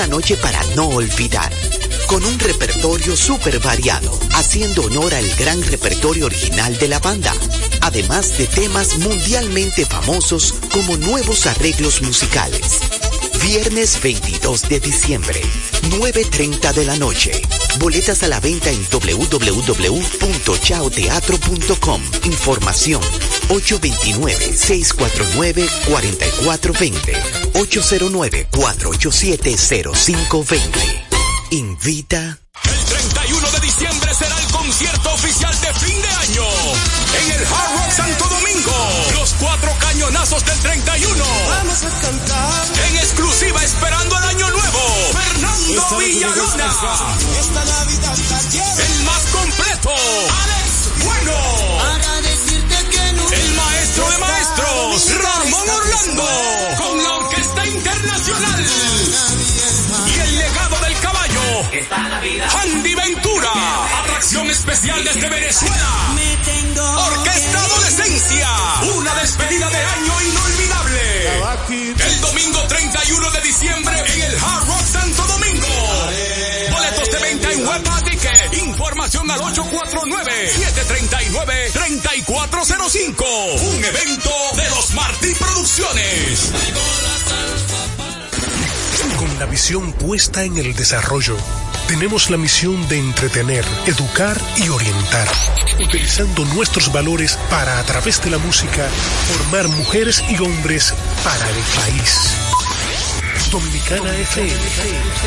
Una noche para no olvidar con un repertorio súper variado, haciendo honor al gran repertorio original de la banda, además de temas mundialmente famosos como nuevos arreglos musicales. Viernes 22 de diciembre, 9.30 de la noche. Boletas a la venta en www.chaoteatro.com. Información 829-649-4420. 809-487-0520. Invita. El 31 de diciembre será el concierto oficial de fin de año en el Hard Rock Santo Domingo. Los cuatro cañonazos del 31. Vamos a cantar. En exclusiva esperando el año nuevo. Fernando Villalona. Esta Navidad está El más completo. Alex Bueno. Maestro de maestros. Ramón Orlando. Con la Orquesta Internacional. Y el legado del caballo. Andy Ventura. Atracción especial desde Venezuela. Orquesta Adolescencia. Una despedida de año inolvidable. El domingo 31 de diciembre en el Hard Rock Santo Al 849-739-3405. Un evento de los Martí Producciones. Con la visión puesta en el desarrollo, tenemos la misión de entretener, educar y orientar, utilizando nuestros valores para, a través de la música, formar mujeres y hombres para el país. Dominicana FM,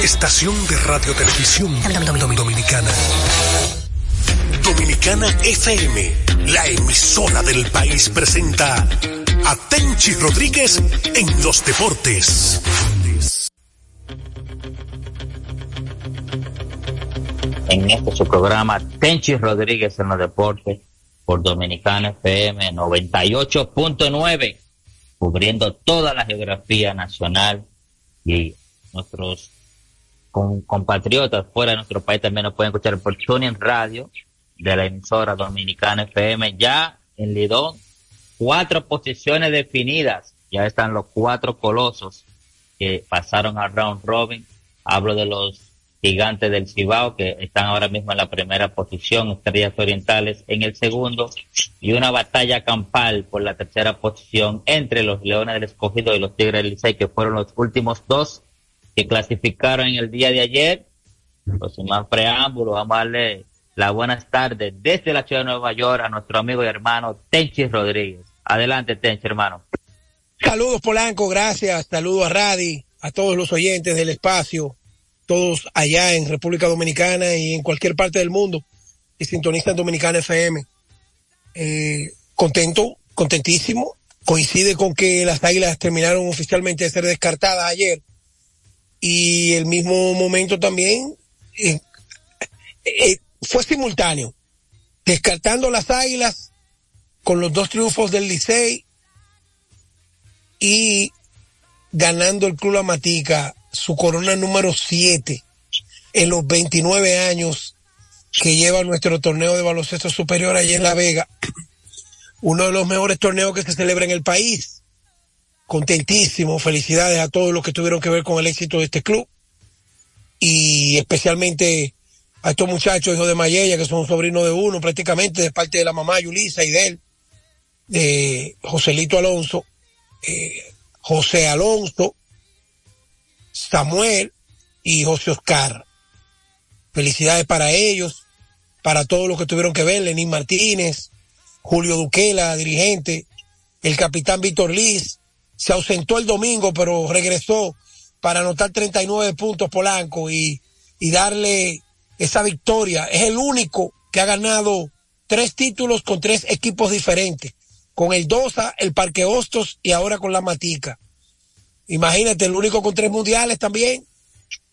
estación de radio televisión dominicana. Dominicana FM, la emisora del país presenta a Tenchi Rodríguez en los deportes. en este su programa Tenchi Rodríguez en los deportes por Dominicana FM 98.9 cubriendo toda la geografía nacional y nuestros compatriotas fuera de nuestro país también nos pueden escuchar por Tuning Radio de la emisora Dominicana FM ya en Lidón cuatro posiciones definidas. Ya están los cuatro colosos que pasaron a round robin. Hablo de los gigantes del Cibao que están ahora mismo en la primera posición, Estrellas Orientales en el segundo y una batalla campal por la tercera posición entre los Leones del Escogido y los Tigres del Licey que fueron los últimos dos que clasificaron en el día de ayer. Pues sin más preámbulo, vamos a darle las buenas tardes desde la ciudad de Nueva York a nuestro amigo y hermano Tenchi Rodríguez. Adelante Tenchi hermano. Saludos Polanco, gracias. Saludos a Radi, a todos los oyentes del espacio, todos allá en República Dominicana y en cualquier parte del mundo que sintonizan Dominicana FM. Eh, contento, contentísimo. Coincide con que las águilas terminaron oficialmente de ser descartadas ayer. Y el mismo momento también eh, eh, fue simultáneo. Descartando las águilas con los dos triunfos del Licey y ganando el Club La Matica su corona número 7 en los 29 años que lleva nuestro torneo de baloncesto superior allí en La Vega. Uno de los mejores torneos que se celebra en el país. Contentísimo, felicidades a todos los que tuvieron que ver con el éxito de este club y especialmente a estos muchachos hijos de Mayella que son sobrinos de uno prácticamente de parte de la mamá Yulisa y de él, de Joselito Alonso, eh, José Alonso, Samuel y José Oscar. Felicidades para ellos, para todos los que tuvieron que ver, Lenín Martínez, Julio Duquela, dirigente, el capitán Víctor Liz, se ausentó el domingo, pero regresó para anotar 39 puntos Polanco y, y darle esa victoria. Es el único que ha ganado tres títulos con tres equipos diferentes, con el Dosa, el Parque Hostos y ahora con la Matica. Imagínate, el único con tres mundiales también.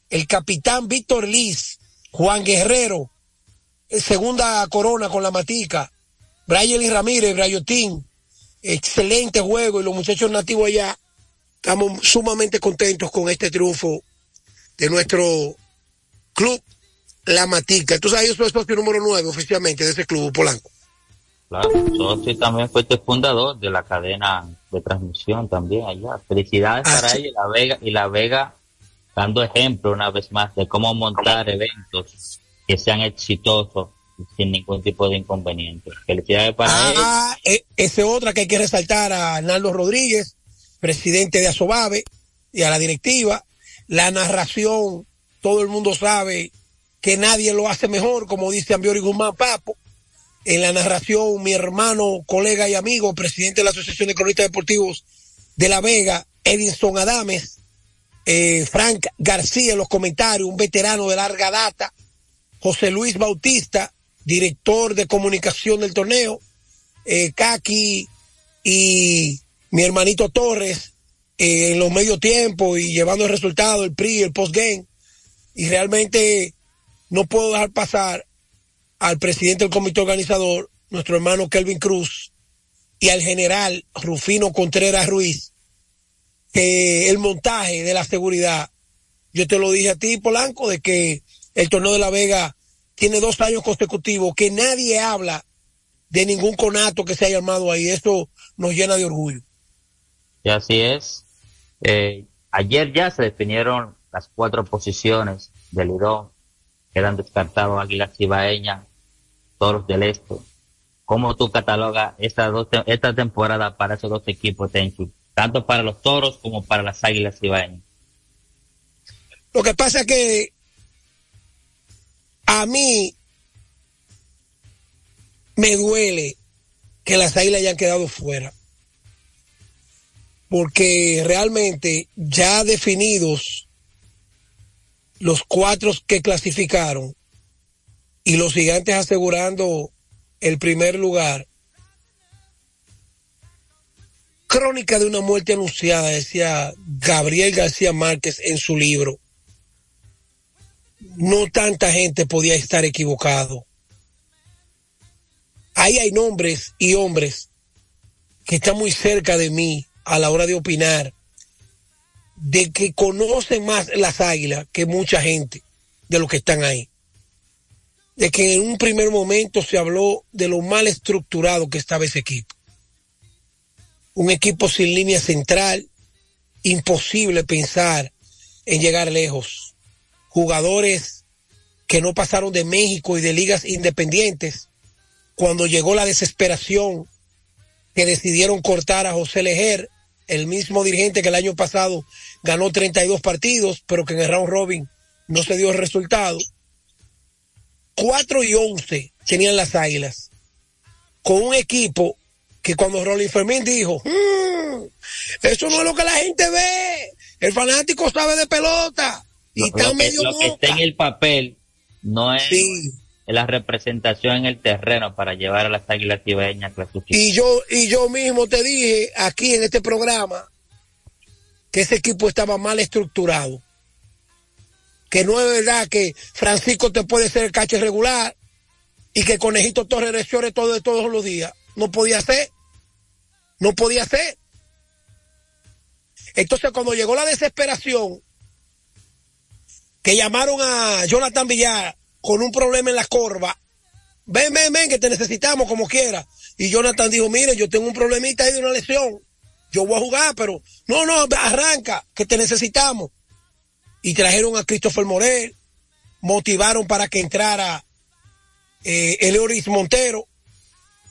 El capitán Víctor Liz, Juan Guerrero, eh, segunda corona con la Matica. Brian Ramírez, Brayotín, excelente juego y los muchachos nativos allá. Estamos sumamente contentos con este triunfo de nuestro club La Matica. Sabes, yo soy socio número nueve oficialmente de ese club, Polanco. Claro, socio y también fuiste fundador de la cadena de transmisión también allá. Felicidades Ah, para sí. ella y la Vega y la Vega dando ejemplo una vez más de cómo montar eventos que sean exitosos sin ningún tipo de inconveniente. Felicidades para ah, eh, ese otra que hay que resaltar a Arnaldo Rodríguez, presidente de Asobave y a la directiva. La narración, todo el mundo sabe que nadie lo hace mejor, como dice Ambiori Guzmán Papo. En la narración, mi hermano, colega y amigo, presidente de la Asociación de Cronistas Deportivos de La Vega, Edinson Adames, eh, Frank García en los comentarios, un veterano de larga data, José Luis Bautista, director de comunicación del torneo, eh, Kaki y mi hermanito Torres eh, en los medio tiempo y llevando el resultado, el PRI, el postgame. Y realmente no puedo dejar pasar al presidente del comité organizador, nuestro hermano Kelvin Cruz, y al general Rufino Contreras Ruiz, que el montaje de la seguridad, yo te lo dije a ti, Polanco, de que el torneo de La Vega tiene dos años consecutivos que nadie habla de ningún conato que se haya armado ahí. Esto nos llena de orgullo. Y así es. Eh, ayer ya se definieron las cuatro posiciones del Lidón. Quedan descartados Águilas Cibaeñas, Toros del Este. ¿Cómo tú catalogas esta, esta temporada para esos dos equipos? Tanto para los Toros como para las Águilas Cibaeñas. Lo que pasa es que a mí me duele que las águilas hayan quedado fuera. Porque realmente ya definidos los cuatro que clasificaron y los gigantes asegurando el primer lugar. Crónica de una muerte anunciada, decía Gabriel García Márquez en su libro no tanta gente podía estar equivocado. Ahí hay nombres y hombres que están muy cerca de mí a la hora de opinar, de que conocen más las águilas que mucha gente de los que están ahí. De que en un primer momento se habló de lo mal estructurado que estaba ese equipo. Un equipo sin línea central, imposible pensar en llegar lejos jugadores que no pasaron de México y de ligas independientes, cuando llegó la desesperación que decidieron cortar a José Lejer, el mismo dirigente que el año pasado ganó 32 partidos, pero que en el round robin no se dio el resultado. 4 y 11 tenían las águilas, con un equipo que cuando Rolling Fermín dijo, mm, eso no es lo que la gente ve, el fanático sabe de pelota, y lo, que, está en el papel no es la representación en el terreno para llevar a las águilas tibeñas Y yo, y yo mismo te dije aquí en este programa que ese equipo estaba mal estructurado. Que no es verdad que Francisco te puede ser el cache regular y que Conejito Torres lesione todo, todos los días. No podía ser. No podía ser. Entonces cuando llegó la desesperación, que llamaron a Jonathan Villar con un problema en la corva. Ven, ven, ven, que te necesitamos como quiera. Y Jonathan dijo, mire, yo tengo un problemita ahí de una lesión. Yo voy a jugar, pero no, no, arranca, que te necesitamos. Y trajeron a Christopher Morel, motivaron para que entrara eh, Eleoris Montero.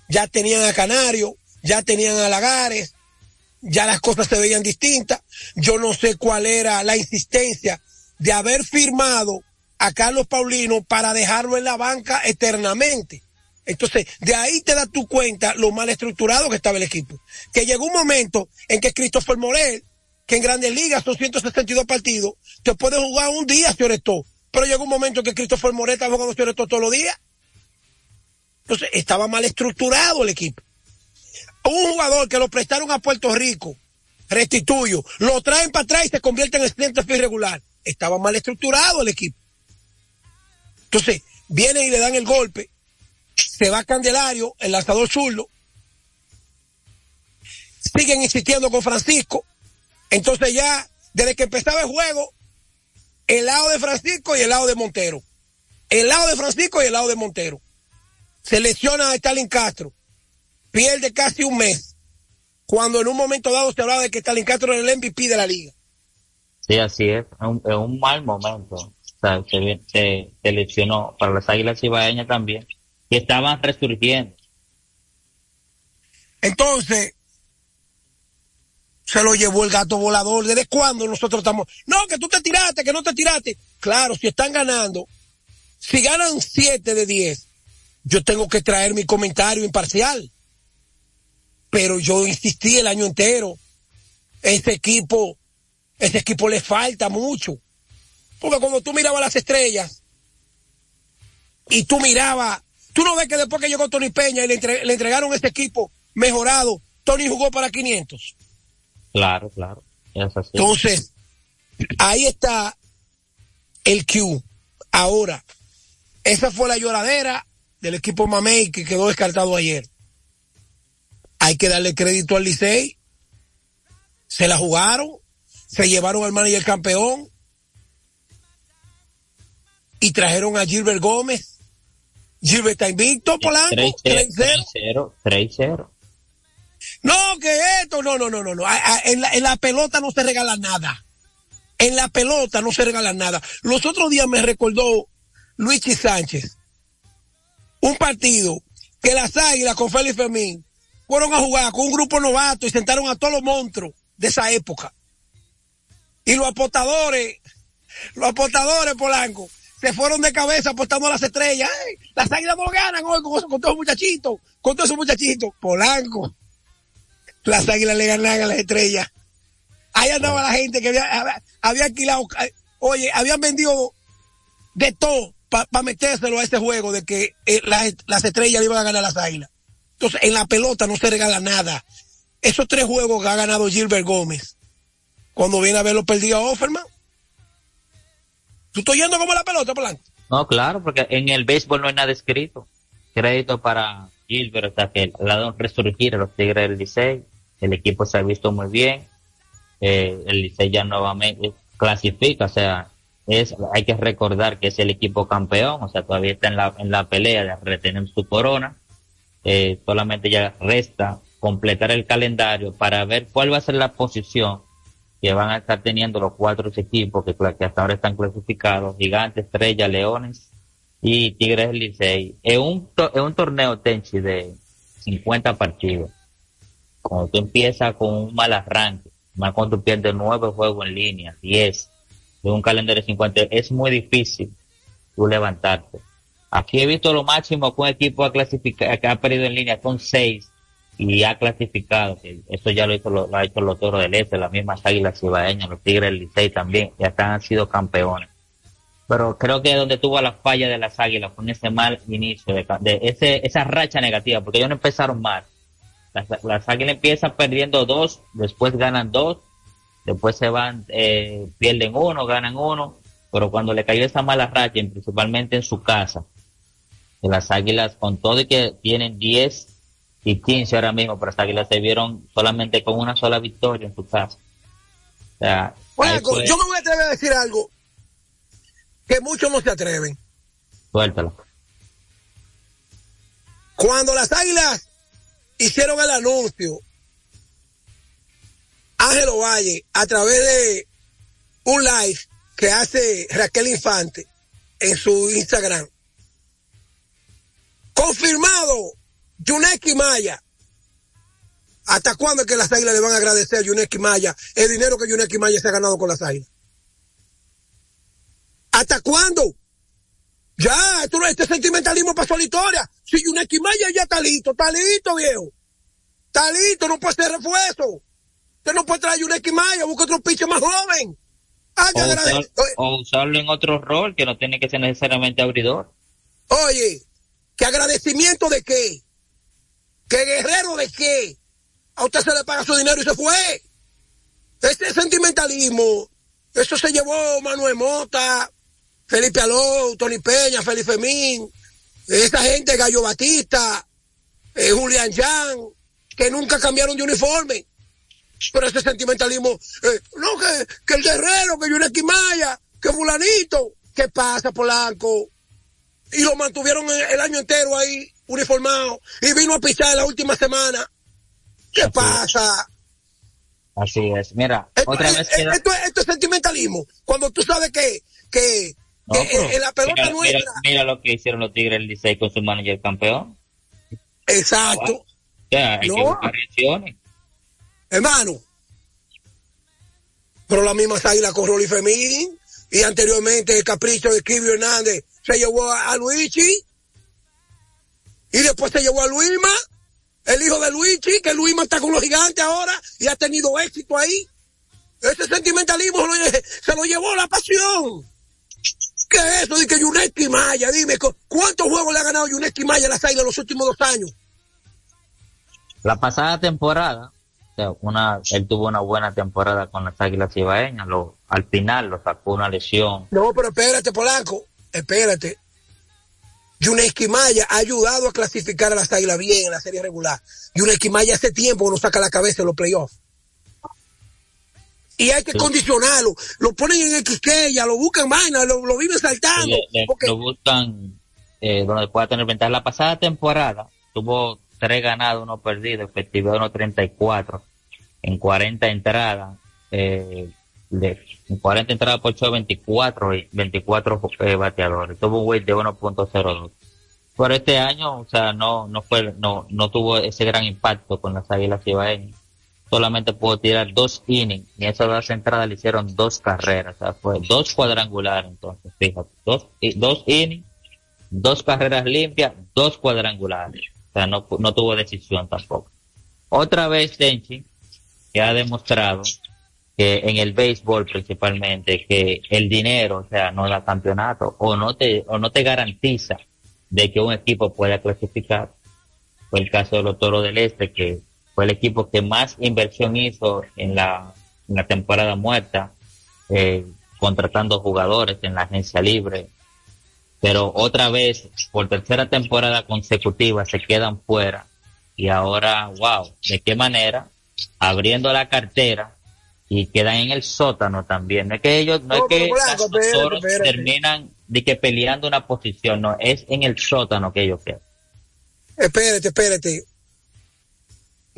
Ya tenían a Canario, ya tenían a Lagares, ya las cosas se veían distintas. Yo no sé cuál era la insistencia de haber firmado a Carlos Paulino para dejarlo en la banca eternamente. Entonces, de ahí te das tu cuenta lo mal estructurado que estaba el equipo. Que llegó un momento en que Christopher Morel, que en Grandes Ligas son 162 partidos, te puede jugar un día, señor Pero llegó un momento en que Christopher estaba jugando señor todos los días. Entonces, estaba mal estructurado el equipo. Un jugador que lo prestaron a Puerto Rico, restituyo, lo traen para atrás y se convierte en estudiante irregular estaba mal estructurado el equipo. Entonces, vienen y le dan el golpe, se va Candelario, el lanzador zurdo, siguen insistiendo con Francisco, entonces ya, desde que empezaba el juego, el lado de Francisco y el lado de Montero. El lado de Francisco y el lado de Montero. Se lesiona a Stalin Castro. Pierde casi un mes. Cuando en un momento dado se hablaba de que Stalin Castro era el MVP de la liga. Sí, así es, es un, mal momento. O sea, se, se, lesionó para las Águilas Ibaeñas también, que estaban resurgiendo. Entonces, se lo llevó el gato volador. ¿Desde cuándo nosotros estamos? No, que tú te tiraste, que no te tiraste. Claro, si están ganando, si ganan 7 de 10, yo tengo que traer mi comentario imparcial. Pero yo insistí el año entero. Este equipo ese equipo le falta mucho. Porque cuando tú mirabas las estrellas y tú mirabas, tú no ves que después que llegó Tony Peña y le, entregaron este equipo mejorado, Tony jugó para 500. Claro, claro. Entonces, ahí está el Q. Ahora, esa fue la lloradera del equipo Mamey que quedó descartado ayer. Hay que darle crédito al Licey. Se la jugaron, se llevaron al manager campeón y trajeron a Gilbert Gómez. Gilbert está invicto, Polanco. 3-0. 3-0. No, que esto, no, no, no, no, no. En la, en la pelota no se regala nada. En la pelota no se regala nada. Los otros días me recordó Luigi Sánchez. Un partido que las águilas con Félix Fermín fueron a jugar con un grupo novato y sentaron a todos los monstruos de esa época. Y los apostadores, los apostadores, Polanco, se fueron de cabeza apostando a las estrellas. Las águilas no ganan hoy con, con todos esos muchachitos, con todos esos muchachitos. Polanco. Las águilas le ganan a las estrellas. Ahí andaba la gente que había, había alquilado, oye, habían vendido de todo para metérselo a este juego de que eh, las, las estrellas iban a ganar las águilas. Entonces, en la pelota no se regala nada. Esos tres juegos que ha ganado Gilbert Gómez, cuando viene a verlo perdido a Offerman. ¿Tú estás yendo como la pelota, Polanco? No, claro, porque en el béisbol no hay nada escrito. Crédito para Gilbert, sea que le ha dado resurgir a los Tigres del Licey. El equipo se ha visto muy bien. Eh, el Licey ya nuevamente clasifica, o sea, es, hay que recordar que es el equipo campeón, o sea, todavía está en la, en la pelea de retener su corona. Eh, solamente ya resta completar el calendario para ver cuál va a ser la posición que van a estar teniendo los cuatro equipos que, que hasta ahora están clasificados, Gigantes, Estrella, Leones y Tigres Licey. Es un, es un torneo Tenchi de 50 partidos. Cuando tú empiezas con un mal arranque, más cuando tú pierdes nueve juegos en línea, 10, de un calendario de 50, es muy difícil tú levantarte. Aquí he visto lo máximo que un equipo ha que ha perdido en línea son seis y ha clasificado, eso ya lo, hizo, lo, ha hecho los Toros del Este, las mismas Águilas Cibaeñas, los Tigres del Licey también, ya están, han sido campeones. Pero creo que donde tuvo la falla de las Águilas con ese mal inicio, de, ese, esa racha negativa, porque ellos no empezaron mal. Las, Águilas empiezan perdiendo dos, después ganan dos, después se van, eh, pierden uno, ganan uno, pero cuando le cayó esa mala racha, principalmente en su casa, las Águilas, con todo y que tienen 10 y 15 ahora mismo, pero hasta Águilas se vieron solamente con una sola victoria en su casa. O sea, yo me voy a atrever a decir algo que muchos no se atreven. Suéltalo. Cuando las Águilas hicieron el anuncio, Ángelo Valle, a través de un live que hace Raquel Infante en su Instagram, confirmado Yuneki Maya. ¿Hasta cuándo es que las águilas le van a agradecer a Yuneki Maya el dinero que Yuneki Maya se ha ganado con las águilas? ¿Hasta cuándo? Ya, esto, este sentimentalismo pasó a la historia. Si Yuneki Maya ya está listo, está listo, viejo. Está listo, no puede ser refuerzo. Usted no puede traer a Yuneki Maya, busca otro piche más joven. o, usarlo en otro rol que no tiene que ser necesariamente abridor. Oye, ¿qué agradecimiento de qué? ¿Qué guerrero de qué? A usted se le paga su dinero y se fue. Este sentimentalismo, eso se llevó Manuel Mota, Felipe Aló, Tony Peña, Felipe Femín, esa gente, Gallo Batista, eh, Julián Jan, que nunca cambiaron de uniforme. Pero ese sentimentalismo, eh, no, que, que, el guerrero, que Maya, que fulanito, ¿qué pasa, Polanco? Y lo mantuvieron el año entero ahí uniformado y vino a pisar la última semana. ¿Qué pasa? Así es. Mira, Esto, otra vez queda... esto, es- esto es sentimentalismo. Cuando tú sabes que, que, No, que en- en la pelota mira, nuestra. mira lo que hicieron los Tigres del Licey con su manager campeón. Exacto. O sea, hay que No. buscar reacciones. Hermano. Pero la misma águila con Rolly Femín. Y anteriormente el capricho de Kivio Hernández se llevó a, a Luigi. Y después se llevó a Luisma, el hijo de Luigi, que Luisma está con los gigantes ahora y ha tenido éxito ahí. Ese sentimentalismo se lo llevó la pasión. ¿Qué es eso que Yuneski Maya? Dime, ¿cu- ¿cuántos juegos le ha ganado Yuneski Maya a las águilas los últimos dos años? La pasada temporada, o sea, una, él tuvo una buena temporada con las Águilas Ibaeñas. Lo, al final lo sacó una lesión. No, pero espérate, Polanco, espérate. Yuneski Maya ha ayudado a clasificar a las águilas bien en la serie regular. Yuneski Maya hace tiempo que no saca la cabeza en los playoffs. Y hay que Sí. condicionarlo. Lo ponen en Xqueya, lo buscan vaina, lo, lo viven saltando. Le- le- porque lo buscan eh, donde pueda tener ventaja. La pasada temporada tuvo tres ganados, uno perdido, efectividad de 1.34 en 40 entradas. Eh, de, en 40 entradas por 8 24 y 24 eh, bateadores. Tuvo un weight de 1.02. Pero este año, o sea, no, no fue, no, no tuvo ese gran impacto con las Águilas Ibaeñas. Solamente pudo tirar dos innings y esas dos entradas le hicieron dos carreras. O sea, fue dos cuadrangulares entonces, fíjate. Dos, dos innings, dos carreras limpias, dos cuadrangulares. O sea, no, no tuvo decisión tampoco. Otra vez Tenchi, que ha demostrado que en el béisbol principalmente, que el dinero, o sea, no da campeonato, o no te, o no te garantiza de que un equipo pueda clasificar. Fue el caso de los Toros del Este, que fue el equipo que más inversión hizo en la, en la temporada muerta, eh, contratando jugadores en la agencia libre. Pero otra vez, por tercera temporada consecutiva, se quedan fuera. Y ahora, wow, ¿de qué manera? Abriendo la cartera y quedan en el sótano también. No es que ellos, no, No, es que pero Blanco, los espérate. terminan de que peleando una posición, no, es en el sótano que ellos quedan. espérate, espérate.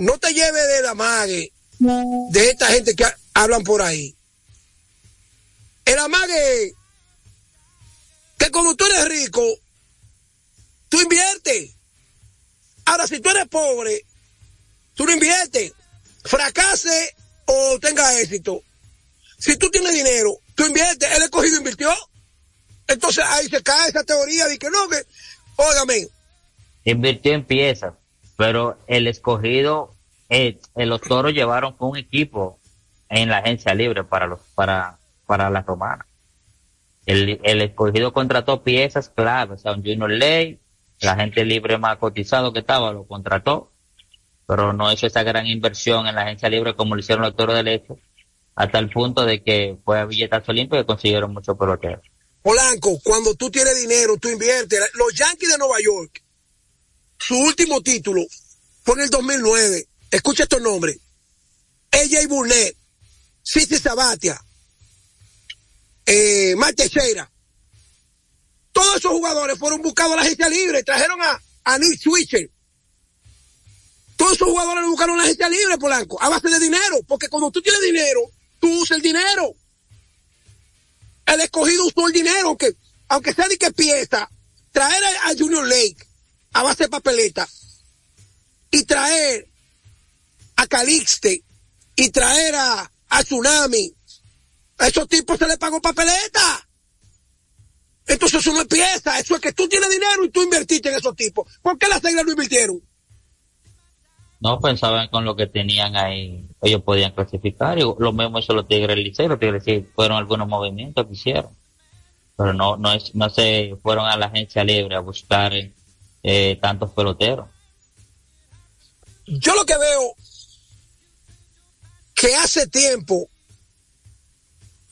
No te lleves de la mague de esta gente que ha- hablan por ahí. El amague que cuando tú eres rico, tú inviertes. Ahora, si tú eres pobre, tú no inviertes. Fracase o tenga éxito. Si tú tienes dinero, tú inviertes. El escogido invirtió. Entonces ahí se cae esa teoría de que no, que, óigame, invirtió en piezas, pero el escogido, eh, eh, los toros llevaron un equipo en la agencia libre para los, para, para la romana. El, el escogido contrató piezas claves, o sea, un Junior Ley, la gente libre más cotizado que estaba lo contrató, pero no hizo esa gran inversión en la agencia libre como lo hicieron los toros del Este, hasta el punto de que fue a billetazo limpio y consiguieron muchos peloteros. Polanco, cuando tú tienes dinero, tú inviertes. Los Yankees de Nueva York, su último título fue en el 2009. Escucha estos nombres. AJ Burnett, Cici Sabatia, eh, Teixeira. Todos esos jugadores fueron buscados a la agencia libre. Trajeron a, a Nick Switcher. Todos esos jugadores buscaron a la agencia libre, Polanco, a base de dinero. Porque cuando tú tienes dinero, tú usas el dinero el escogido usó el dinero, aunque, aunque sea de que pieza, traer a, a Junior Lake a base de papeleta y traer a Calixte y traer a, a Tsunami, a esos tipos se les pagó papeleta. Entonces eso no es pieza, eso es que tú tienes dinero y tú invertiste en esos tipos. ¿Por qué las reglas no invirtieron? no pensaban con lo que tenían ahí, ellos podían clasificar, y lo mismo hizo los Tigres del Liceo, los Tigres sí fueron algunos movimientos que hicieron, pero no, no es, no se fueron a la agencia libre a buscar eh, tantos peloteros. Yo lo que veo que hace tiempo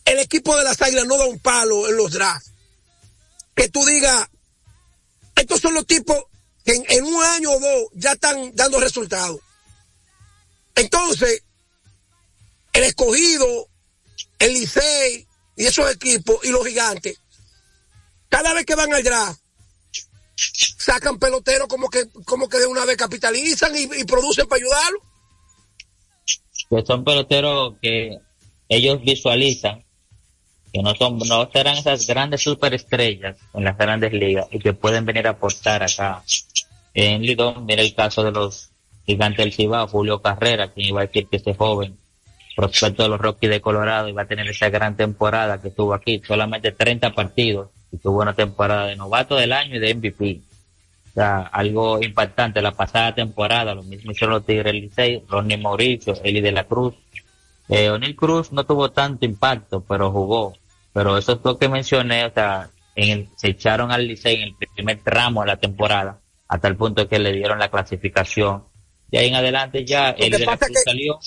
el equipo de las águilas no da un palo en los drafts. Que tú digas, estos son los tipos que en, en un año o dos ya están dando resultados. Entonces, el escogido, el Licey y esos equipos y los gigantes, cada vez que van al draft, sacan peloteros como que, como que de una vez capitalizan y, producen para ayudarlo. que son peloteros que ellos visualizan que no son no serán esas grandes superestrellas en las grandes ligas y que pueden venir a aportar acá en Lidón. Mira el caso de los gigantes del Cibao, Julio Carrera, quien iba a decir que este joven prospecto de los Rockies de Colorado iba a tener esa gran temporada que tuvo aquí, solamente 30 partidos y tuvo una temporada de novato del año y de MVP. O sea, algo impactante la pasada temporada, lo mismo hicieron los Tigres Licey, Ronnie Mauricio, Eli de la Cruz. Eh, O'Neill Cruz no tuvo tanto impacto, pero jugó. Pero eso es lo que mencioné, o sea, en se echaron al Licey en el primer tramo de la temporada, hasta el punto que le dieron la clasificación. De ahí en adelante ya Eli de la Cruz salió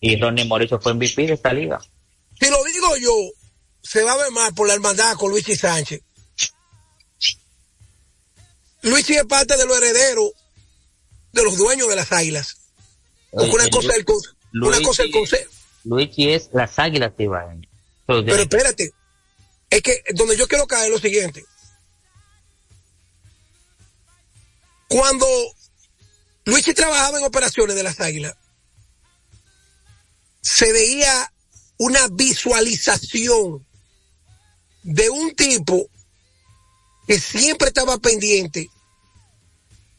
y Ronnie Mauricio fue MVP de esta liga. Si lo digo yo, se va a ver mal por la hermandad con Luis y Sánchez. Luis es parte de los herederos de los dueños de las águilas. Porque una cosa el una cosa el consejo. Luigi es las águilas que iban. Pero espérate, es que donde yo quiero caer es lo siguiente. Cuando Luigi trabajaba en operaciones de las águilas, se veía una visualización de un tipo que siempre estaba pendiente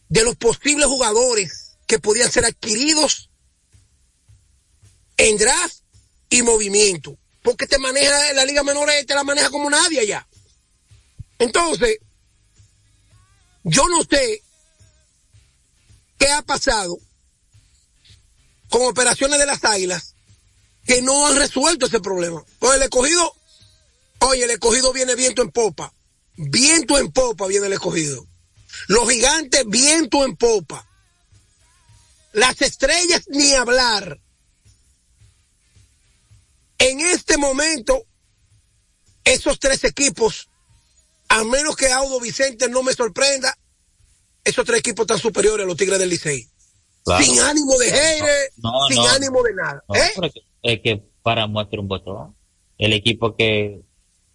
de los posibles jugadores que podían ser adquiridos en draft y movimiento. Porque te maneja la Liga Menor, te la maneja como nadie allá. Entonces, yo no sé qué ha pasado con operaciones de las águilas que no han resuelto ese problema. Pues el escogido, oye, el escogido viene viento en popa. Viento en popa viene el escogido. Los gigantes, viento en popa. Las estrellas, ni hablar. En este momento, esos tres equipos, a menos que Audo Vicente no me sorprenda, esos tres equipos están superiores a los Tigres del Licey. Sin ánimo de aire, sin ánimo de nada. ¿eh? Es que para muestra un botón. El equipo que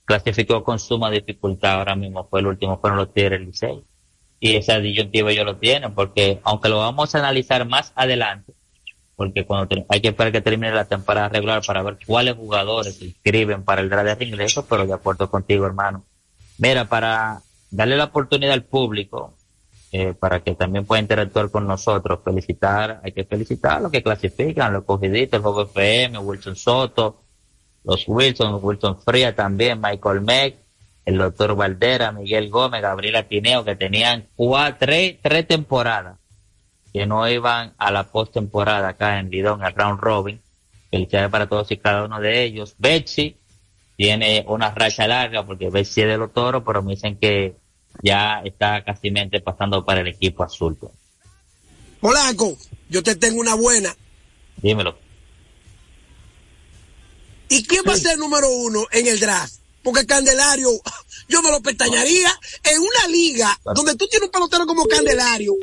clasificó con suma dificultad ahora mismo fue el último, fueron los Tigres del Licey. Y esa disyuntiva yo lo tienen, porque aunque lo vamos a analizar más adelante, porque cuando hay que esperar que termine la temporada regular para ver cuáles jugadores se inscriben para el draft de ingresos, pero de acuerdo contigo, hermano. Mira, para darle la oportunidad al público, eh, para que también pueda interactuar con nosotros, felicitar, hay que felicitar a los que clasifican, los cogiditos, el Juego FM, Wilson Soto, los Wilson, Wilson Fría también, Michael Meck, el doctor Valdera, Miguel Gómez, Gabriela Tineo, que tenían cuatro, tres temporadas que no iban a la postemporada acá en Lidón, al round robin. Felicidades para todos y cada uno de ellos. Betsy tiene una racha larga porque Betsy es de los toros, pero me dicen que ya está casi pasando para el equipo azul. Polanco, yo te tengo una buena. Dímelo. ¿Y quién va a ser el número uno en el draft? Porque Candelario, yo me lo pestañaría en una liga donde tú tienes un pelotero como Candelario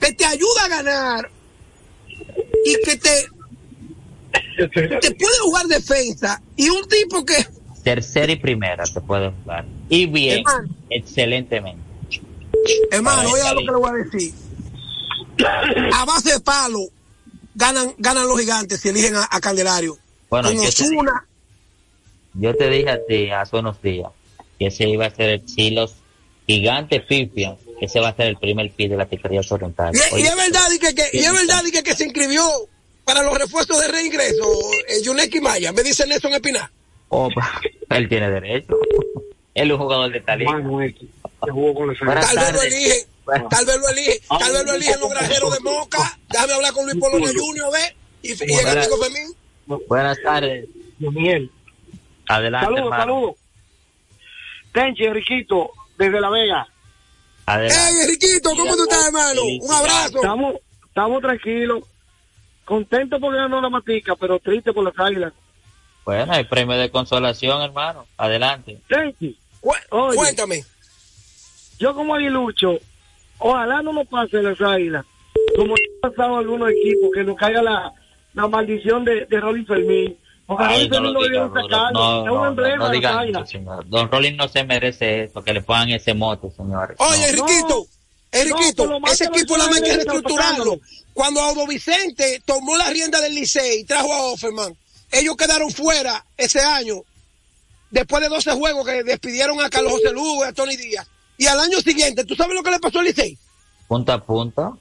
que te ayuda a ganar y que te, te puede jugar defensa y un tipo que tercera y primera te puede jugar. Y bien excelentemente. Hermano oiga lo que le voy a decir. A base de palo ganan ganan los gigantes si eligen a, Candelario bueno yo te, yo te, dije a ti hace unos días que ese iba a ser el Chilos gigante Pipia ese va a ser el primer pie de la Pizzería Oriental. Y, y, es verdad y que, que y es verdad y que, que, se inscribió para los refuerzos de reingreso, el Yuneki Maya, me dice Nelson Espinar. Oh, él tiene derecho. Él es un jugador de talento. Tal vez lo elige, tal vez lo elige, tal vez lo elige en los granjeros de Moca. Déjame hablar con Luis Polonia Junior, ve, y, y el amigo Femín. Buenas tardes. Miguel. Adelante, Saludos, saludos. Tenchi, Enriquito, desde La Vega. Hey, Enriquito, ¿cómo tú estás, hermano? Un abrazo. Estamos, estamos tranquilos, contentos porque ganó la matica, pero triste por las águilas. Bueno, hay premio de consolación, hermano. Adelante. Tenchi, Cuéntame. Yo como aguilucho, ojalá no nos pase las águilas, como ha pasado a algunos equipos, que nos caiga la, la maldición de, de Rolling Fermín Ay, no, lo diga, no, no, no, eso, señor. Don Rolling no se merece eso, que le pongan ese mote, señores. Oye, Enriquito, Enriquito, ese equipo la hay que reestructurarlo. Cuando Audo Vicente tomó la rienda del Licey y trajo a Offerman, ellos quedaron fuera ese año, después de 12 juegos que despidieron a Carlos José Lugo y a Tony Díaz. Y al año siguiente, ¿tú sabes lo que le pasó al Licey? Punta a punta.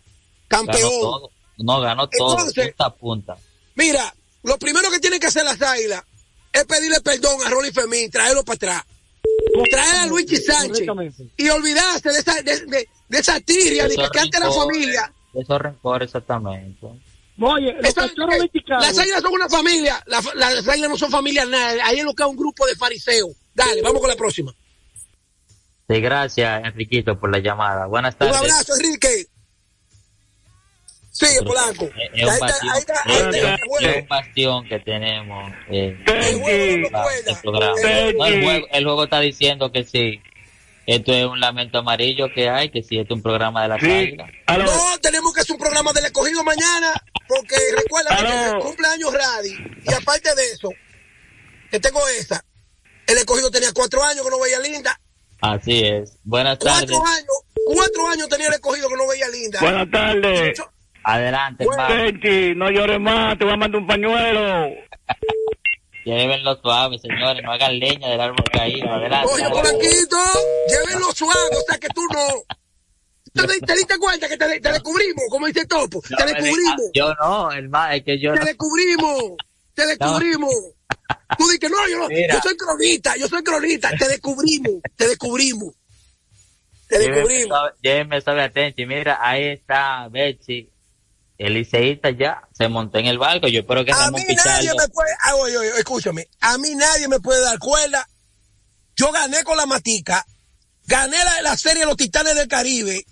Campeón. No, ganó todo. punta a punta. Mira, lo primero que tienen que hacer las águilas es pedirle perdón a Rolly Fermín, traerlo para atrás. Traer a Luigi Sánchez y olvidarse de esa, de, de, de esa tiria de que cante la familia. De esos rencores, exactamente. Oye, las águilas son una familia, las, las águilas no son familia nada, ahí es lo que es un grupo de fariseos. Dale, vamos con la próxima. Sí, gracias, Enriquito, por la llamada. Buenas tardes. Un abrazo, Enrique. Sí, Polanco. Es un bastión, es un bastión que tenemos. Eh, el, juego el, juego, el juego está diciendo que sí. Esto es un lamento amarillo que hay, que si esto es un programa de la sí. No, tenemos que hacer un programa del escogido mañana, porque recuerda que es el cumpleaños Radi. Y aparte de eso, que tengo esta. El escogido tenía cuatro años que no veía linda. Así es. Buenas tardes. Cuatro años, cuatro años tenía el escogido que no veía linda. Buenas tardes. Adelante, Benchi, no llores más, te voy a mandar un pañuelo. Llévenlo suave, señores, no hagan leña del árbol caído. Adelante. Oye, Polanquito, llévenlo suave, o sea que tú no. ¿Te, te diste cuenta que te, te descubrimos, como dice Topo? No, te descubrimos. Yo no, el más, es que yo Te no. descubrimos, te descubrimos. Tú dices, no, yo no, Mira. yo soy cronista, yo soy cronista, te descubrimos, te descubrimos. Te Llévenme descubrimos. Llévenme atento. Y mira, ahí está Betsy. El liceísta ya se montó en el barco. Yo espero que A Ramón mí nadie Pichardo. me puede, ah, oye, oye, escúchame, a mí nadie me puede dar cuerda. Yo gané con la Matica, gané la, la serie de los Titanes del Caribe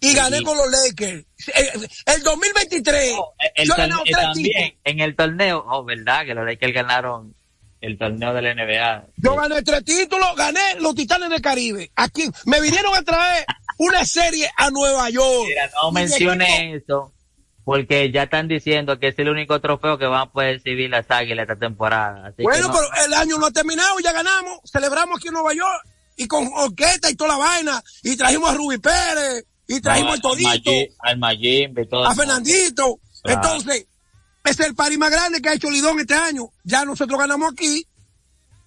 y gané con los Lakers. El, el 2023, Oh, el yo he ganado eh, tres también en el torneo, oh, verdad, que los Lakers ganaron el torneo de la NBA. Yo gané tres títulos, gané los Titanes del Caribe. Aquí me vinieron a traer una serie a Nueva York. Mira, no Mi mencione eso, porque ya están diciendo que es el único trofeo que van a poder recibir las águilas esta temporada. Así Bueno, no- pero el año no ha terminado, ya ganamos, celebramos aquí en Nueva York y con orquesta y toda la vaina y trajimos a Rubí Pérez y trajimos no, al Todito, al Mayimbe y todo a. Fernandito. Claro. Entonces, es el pari más grande que ha hecho Lidón este año. Ya nosotros ganamos aquí,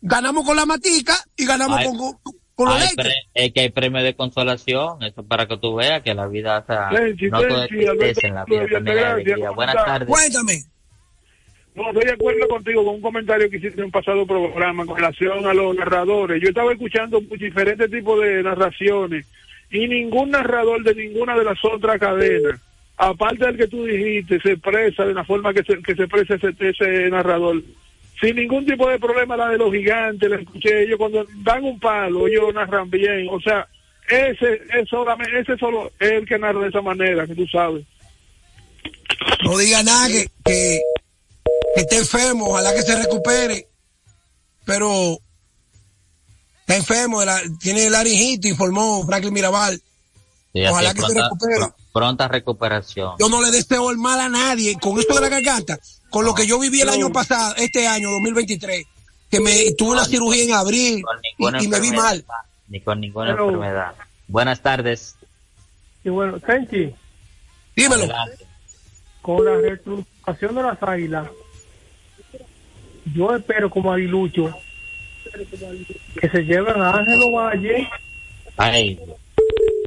ganamos con la Matica y ganamos Ay. con, Hay Lakers. pre- es que hay premio de consolación, eso para que tú veas que la vida, o sea, no todo es tristeza en la vida, también hay alegría. ¿cómo Buenas tardes. Cuéntame. No, estoy de acuerdo contigo con un comentario que hiciste en un pasado programa con relación a los narradores. Yo estaba escuchando diferentes tipos de narraciones y ningún narrador de ninguna de las otras cadenas, aparte del que tú dijiste, se expresa de la forma que se, que se expresa ese, ese narrador. Sin ningún tipo de problema, la de los gigantes, la escuché ellos cuando dan un palo, ellos narran bien. O sea, ese es solamente, ese solo es el que narra de esa manera, que tú sabes. No diga nada que, que, que esté enfermo, ojalá que se recupere. Pero está enfermo, la- tiene laringitis, informó Franklin Mirabal. Sí, Ojalá que se recupere. pr- pronta recuperación. Yo no le deseo el mal a nadie con esto de la garganta, con lo que yo viví el año pasado, este año 2023, que me tuve una cirugía en abril y, me vi mal. Ni con ninguna Pero- enfermedad. Buenas tardes. Y bueno, Tenchi, Dímelo. Adelante. con la reestructuración de las águilas, yo espero como aguilucho que se lleven a Ángelo Valle, Ay,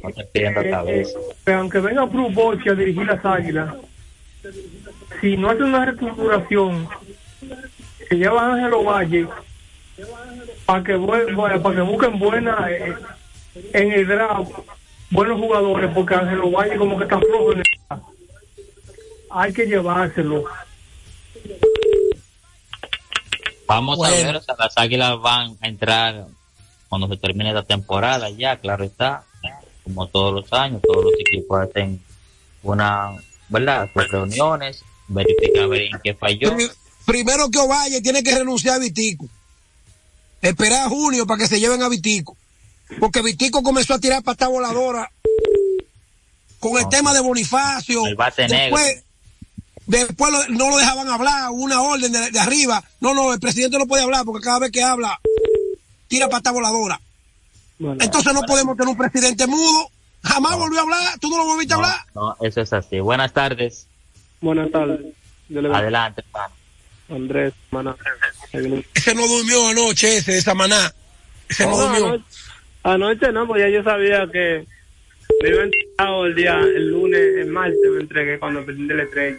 no te eh, cabeza. eh, que aunque venga Bruce a dirigir las águilas, si no hace una reestructuración, se lleva a Ángelo Valle para que, bue- bueno, para que busquen buena eh, en el draft buenos jugadores, porque Ángelo Valle como que está flojo en el draft. Hay que llevárselo. Vamos Bueno. a ver, o sea, las águilas van a entrar cuando se termine la temporada ya, claro está, como todos los años, todos los equipos hacen una, ¿verdad? Sus reuniones, verifican a ver en qué falló. Pri- Primero que Ovalle tiene que renunciar a Vitico. Esperar a junio para que se lleven a Vitico. Porque Vitico comenzó a tirar patas voladoras con el No. tema de Bonifacio. El bate después, después lo- no lo dejaban hablar, hubo una orden de, de arriba. No, no, el presidente no puede hablar porque cada vez que habla tira patas voladoras. Bueno, Entonces no podemos tener un presidente mudo Jamás volvió a hablar. ¿Tú no lo volviste a hablar? No, eso es así. Buenas tardes. Buenas tardes. Adelante, hermano. Andrés, Maná. Ese no durmió anoche, ese de Samaná. Ese no, durmió. Anoche, anoche no, pues ya yo sabía que me iba entregado el día, el lunes, el martes me entregué cuando perdí el estrella.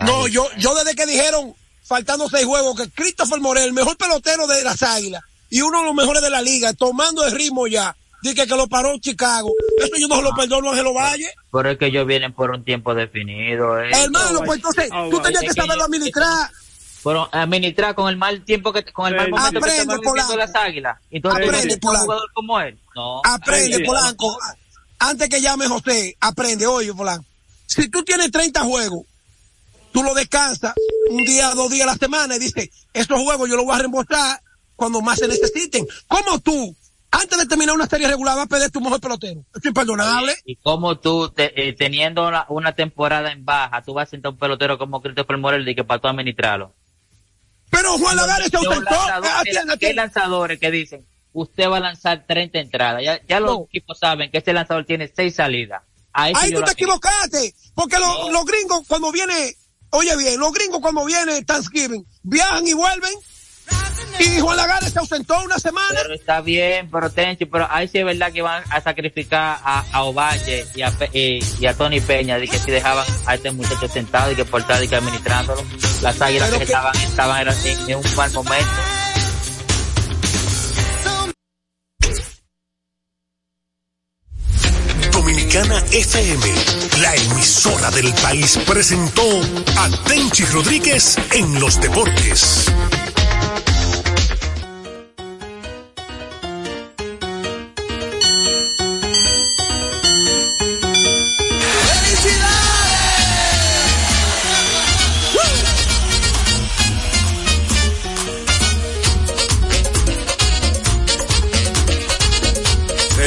No, yo, yo desde que dijeron, faltando seis juegos, que Christopher Morel, el mejor pelotero de las águilas, y uno de los mejores de la liga, tomando el ritmo ya, dije que lo paró Chicago. Eso yo no se lo perdono a Ángelo Valle. Pero es que ellos vienen por un tiempo definido. ¿eh? Hermano, pues entonces, tú tenías que saberlo administrar. Pero administrar con el mal tiempo que con el mal momento Aprende, que viviendo las águilas. Entonces, Aprende, un Polanco. jugador como él. No. Aprende, Polanco. Antes que llame José, aprende, oye, Polanco. Si tú tienes 30 juegos, tú lo descansas un día, dos días a la semana y dices, estos juegos yo los voy a reembolsar cuando más se necesiten. ¿Cómo tú, antes de terminar una serie regular, vas a pedir tu mejor pelotero? Es imperdonable. Y como tú, te- eh, teniendo una, una temporada en baja, tú vas a sentar un pelotero como Christopher Morel y que para tú administrarlo. Pero Juan Lagares se ausentó. lanzadores, Ah, hay lanzadores que dicen, usted va a lanzar 30 entradas. Ya, ya los No. equipos saben que este lanzador tiene 6 salidas. Ahí, tú te equivocaste. Porque los, los gringos cuando viene, oye bien, los gringos cuando viene Thanksgiving, viajan y vuelven. Y Juan Lagares se ausentó una semana. Pero está bien, pero Tenchi, pero ahí sí es verdad que van a sacrificar a, a Ovalle y a, Pe- y, y a Tony Peña, de que si dejaban a este muchacho sentado y que por estar y que administrándolo, las águilas que que- estaban, estaban era en, en un mal momento. Dominicana FM, la emisora del país, presentó a Tenchi Rodríguez en los deportes.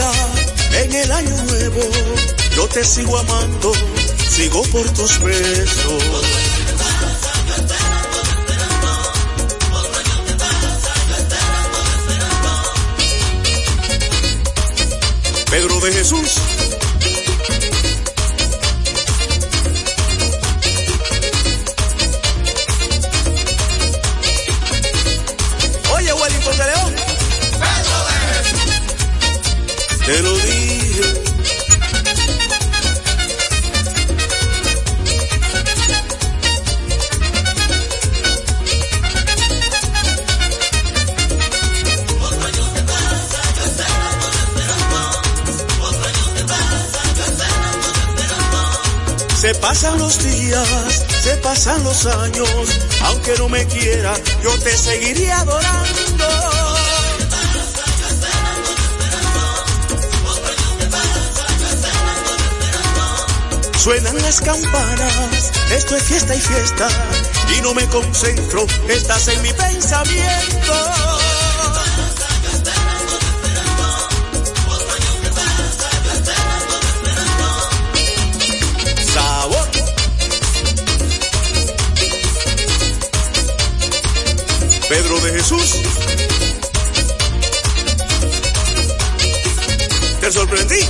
en el año nuevo. Yo te sigo amando, sigo por tus besos. Pedro de Jesús. Pasan los días, se pasan los años, aunque no me quiera, yo te seguiría adorando. Suenan las campanas, esto es fiesta y fiesta, y no me concentro, estás en mi pensamiento. De Jesús. Te sorprendí.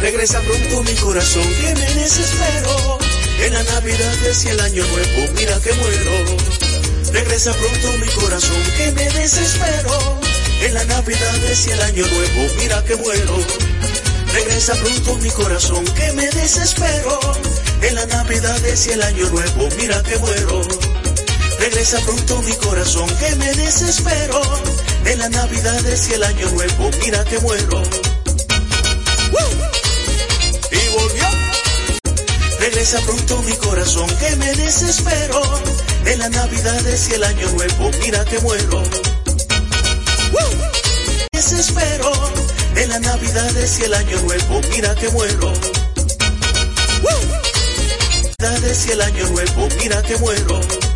Regresa pronto mi corazón que me desespero. En la Navidad y el año nuevo, mira que muero. Regresa pronto mi corazón que me desespero. En la Navidad es el año nuevo, mira que muero. Regresa pronto mi corazón que me desespero. En la Navidad es el año nuevo, mira que muero. Regresa pronto mi corazón que me desespero. En la Navidad y el Año Nuevo, mira que muero. Y volvió. Regresa pronto mi corazón que me desespero. En la Navidad y el Año Nuevo, mira que muero. Desespero. En la Navidad y el Año Nuevo, mira que muero. Navidades y el Año Nuevo, mira que muero